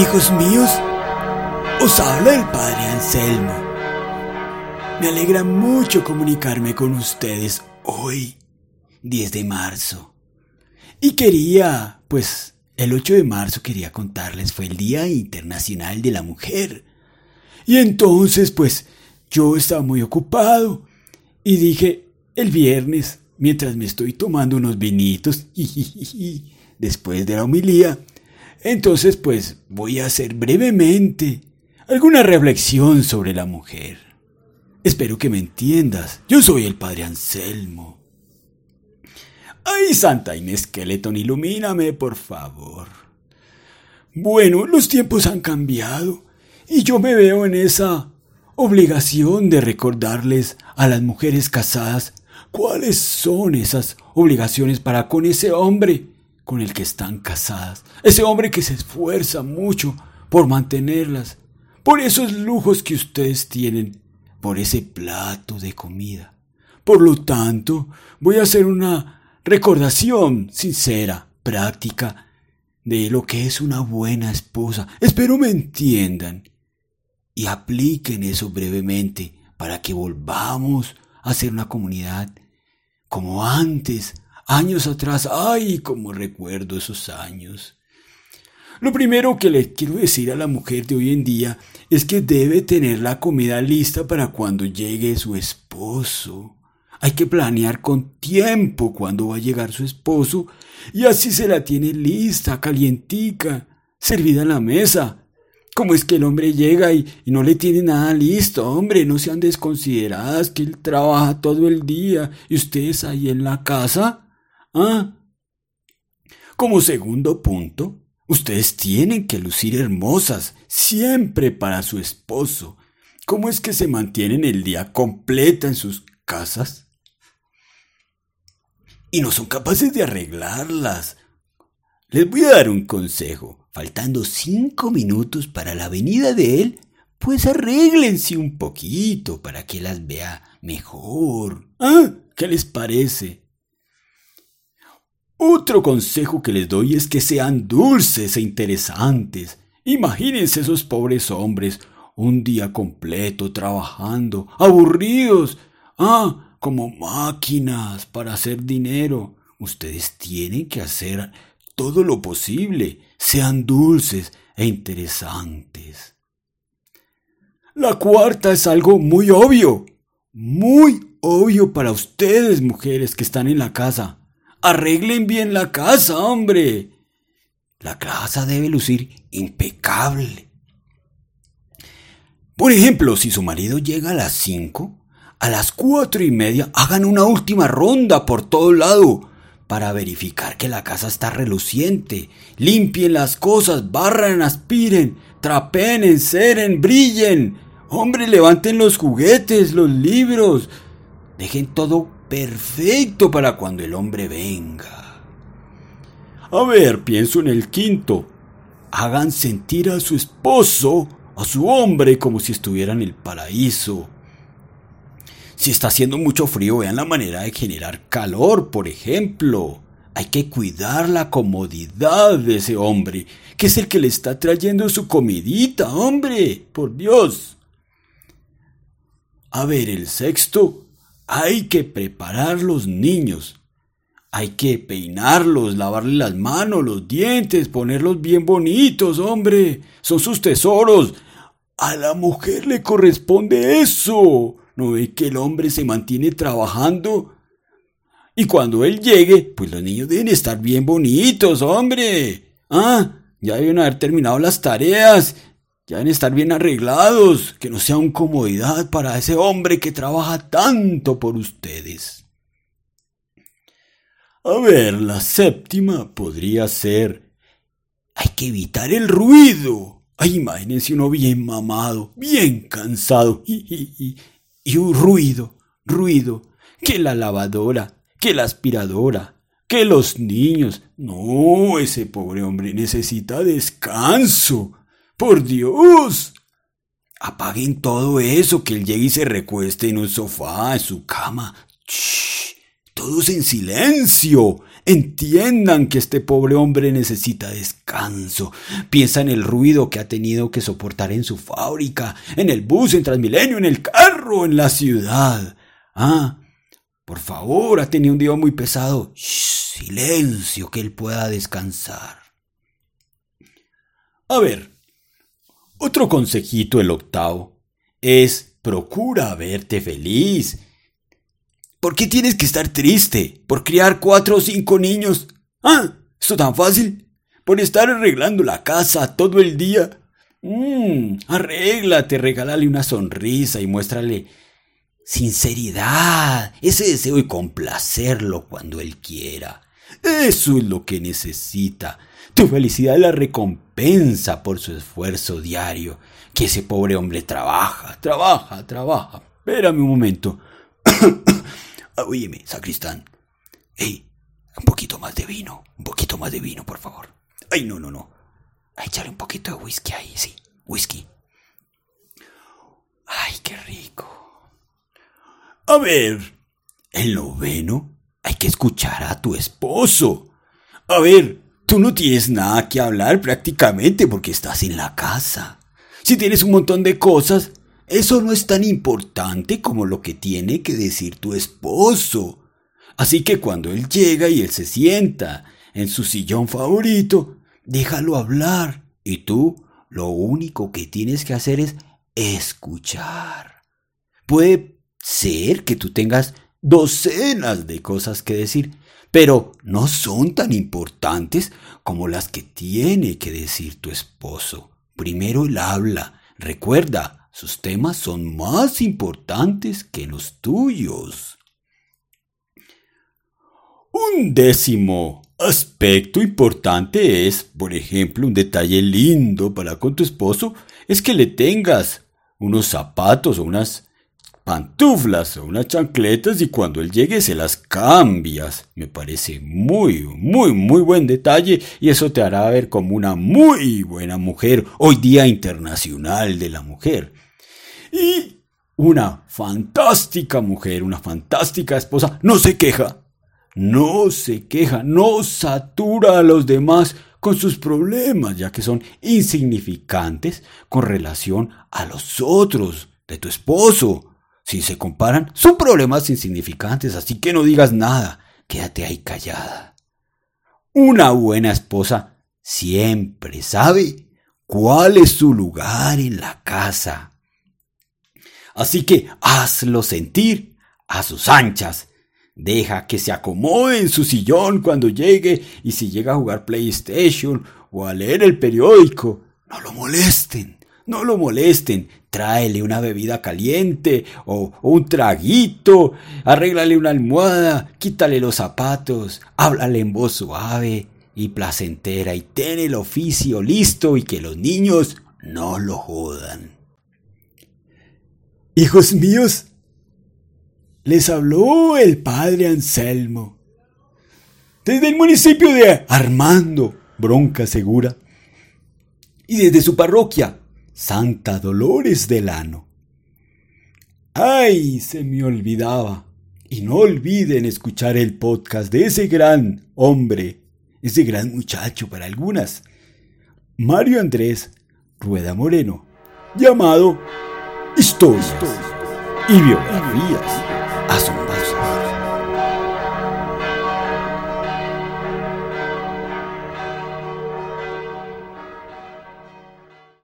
Hijos míos, os habla el Padre Anselmo. Me alegra mucho comunicarme con ustedes hoy, 10 de marzo. Y quería, pues, el 8 de marzo quería contarles, fue el Día Internacional de la Mujer. Y entonces, pues, yo estaba muy ocupado y dije, el viernes, mientras me estoy tomando unos vinitos, después de la homilía, entonces, pues voy a hacer brevemente alguna reflexión sobre la mujer. Espero que me entiendas. Yo soy el padre Anselmo. Ay, Santa Inés Skeleton, ilumíname, por favor. Bueno, los tiempos han cambiado y yo me veo en esa obligación de recordarles a las mujeres casadas cuáles son esas obligaciones para con ese hombre con el que están casadas, ese hombre que se esfuerza mucho por mantenerlas, por esos lujos que ustedes tienen, por ese plato de comida. Por lo tanto, voy a hacer una recordación sincera, práctica, de lo que es una buena esposa. Espero me entiendan y apliquen eso brevemente para que volvamos a ser una comunidad como antes, Años atrás, ay, como recuerdo esos años. Lo primero que le quiero decir a la mujer de hoy en día es que debe tener la comida lista para cuando llegue su esposo. Hay que planear con tiempo cuándo va a llegar su esposo y así se la tiene lista, calientica, servida en la mesa. ¿Cómo es que el hombre llega y, y, no le tiene nada listo? Hombre, no sean desconsideradas que él trabaja todo el día y ustedes ahí en la casa. ¿Ah? Como segundo punto, ustedes tienen que lucir hermosas siempre para su esposo. ¿Cómo es que se mantienen el día completo en sus casas? Y no son capaces de arreglarlas. Les voy a dar un consejo. Faltando cinco minutos para la venida de él, pues arréglense un poquito para que las vea mejor. ¿Ah? ¿Qué les parece? Otro consejo que les doy es que sean dulces e interesantes. Imagínense esos pobres hombres un día completo trabajando, aburridos, ah, como máquinas para hacer dinero. Ustedes tienen que hacer todo lo posible. Sean dulces e interesantes. La cuarta es algo muy obvio, muy obvio para ustedes, mujeres que están en la casa. Arreglen bien la casa, hombre. La casa debe lucir impecable. Por ejemplo, si su marido llega a las cinco, a las cuatro y media hagan una última ronda por todo lado para verificar que la casa está reluciente. Limpien las cosas, barran, aspiren, trapeen, enceren, brillen. Hombre, levanten los juguetes, los libros. Dejen todo perfecto para cuando el hombre venga. A ver, pienso en el quinto. Hagan sentir a su esposo, a su hombre, como si estuviera en el paraíso. Si está haciendo mucho frío, vean la manera de generar calor, por ejemplo. Hay que cuidar la comodidad de ese hombre, que es el que le está trayendo su comidita, hombre, por Dios. A ver, el sexto, hay que preparar los niños. Hay que peinarlos, lavarles las manos, los dientes, ponerlos bien bonitos, hombre. Son sus tesoros. A la mujer le corresponde eso. ¿No ve que el hombre se mantiene trabajando? Y cuando él llegue, pues los niños deben estar bien bonitos, hombre. Ah, ya deben haber terminado las tareas ya deben estar bien arreglados, que no sea un comodidad para ese hombre que trabaja tanto por ustedes. A ver, la séptima podría ser... Hay que evitar el ruido. Ay, imagínense uno bien mamado, bien cansado. Y, y, y un ruido, ruido. Que la lavadora, que la aspiradora, que los niños. No, ese pobre hombre necesita descanso. ¡Por Dios! Apaguen todo eso, que él llegue y se recueste en un sofá, en su cama. todos en silencio. Entiendan que este pobre hombre necesita descanso. Piensa en el ruido que ha tenido que soportar en su fábrica, en el bus, en Transmilenio, en el carro, en la ciudad. Ah, por favor, ha tenido un día muy pesado. silencio, que él pueda descansar. A ver, otro consejito, el octavo, es procura verte feliz ¿Por qué tienes que estar triste? ¿Por criar cuatro o cinco niños? Ah, ¿esto tan fácil? ¿Por estar arreglando la casa todo el día? Mmm, arréglate, regálale una sonrisa y muéstrale sinceridad, ese deseo de complacerlo cuando él quiera. Eso es lo que necesita. Tu felicidad es la recompensa por su esfuerzo diario. Que ese pobre hombre trabaja, trabaja, trabaja. Espérame un momento. Óyeme, sacristán. Ey, un poquito más de vino, un poquito más de vino, por favor. Ay, no, no, no. Échale un poquito de whisky ahí, sí, whisky. Ay, qué rico. A ver, el noveno, hay que escuchar a tu esposo. A ver, tú no tienes nada que hablar prácticamente porque estás en la casa. Si tienes un montón de cosas, eso no es tan importante como lo que tiene que decir tu esposo. Así que cuando él llega y él se sienta en su sillón favorito, déjalo hablar. Y tú lo único que tienes que hacer es escuchar. Puede ser que tú tengas docenas de cosas que decir, pero no son tan importantes como las que tiene que decir tu esposo. Primero él habla. Recuerda, sus temas son más importantes que los tuyos. Un décimo aspecto importante es, por ejemplo, un detalle lindo para con tu esposo es que le tengas unos zapatos o unas pantuflas o unas chancletas y cuando él llegue se las cambias. Me parece muy, muy, muy buen detalle y eso te hará ver como una muy buena mujer hoy día internacional de la mujer. Y una fantástica mujer, una fantástica esposa, no se queja, no se queja, no satura a los demás con sus problemas, ya que son insignificantes con relación a los otros de tu esposo. Si se comparan, son problemas insignificantes, así que no digas nada, quédate ahí callada. Una buena esposa siempre sabe cuál es su lugar en la casa. Así que hazlo sentir a sus anchas. Deja que se acomode en su sillón cuando llegue y si llega a jugar PlayStation o a leer el periódico, no lo molesten, no lo molesten. Tráele una bebida caliente o, un traguito, arréglale una almohada, quítale los zapatos, háblale en voz suave y placentera y ten el oficio listo y que los niños no lo jodan. Hijos míos, les habló el padre Anselmo. Desde el municipio de Armando, Bronca Segura, y desde su parroquia, Santa Dolores del Ano. ¡Ay! Se me olvidaba. Y no olviden escuchar el podcast de ese gran hombre, ese gran muchacho para algunas, Mario Andrés Rueda Moreno, llamado historias y biografías asombrosas.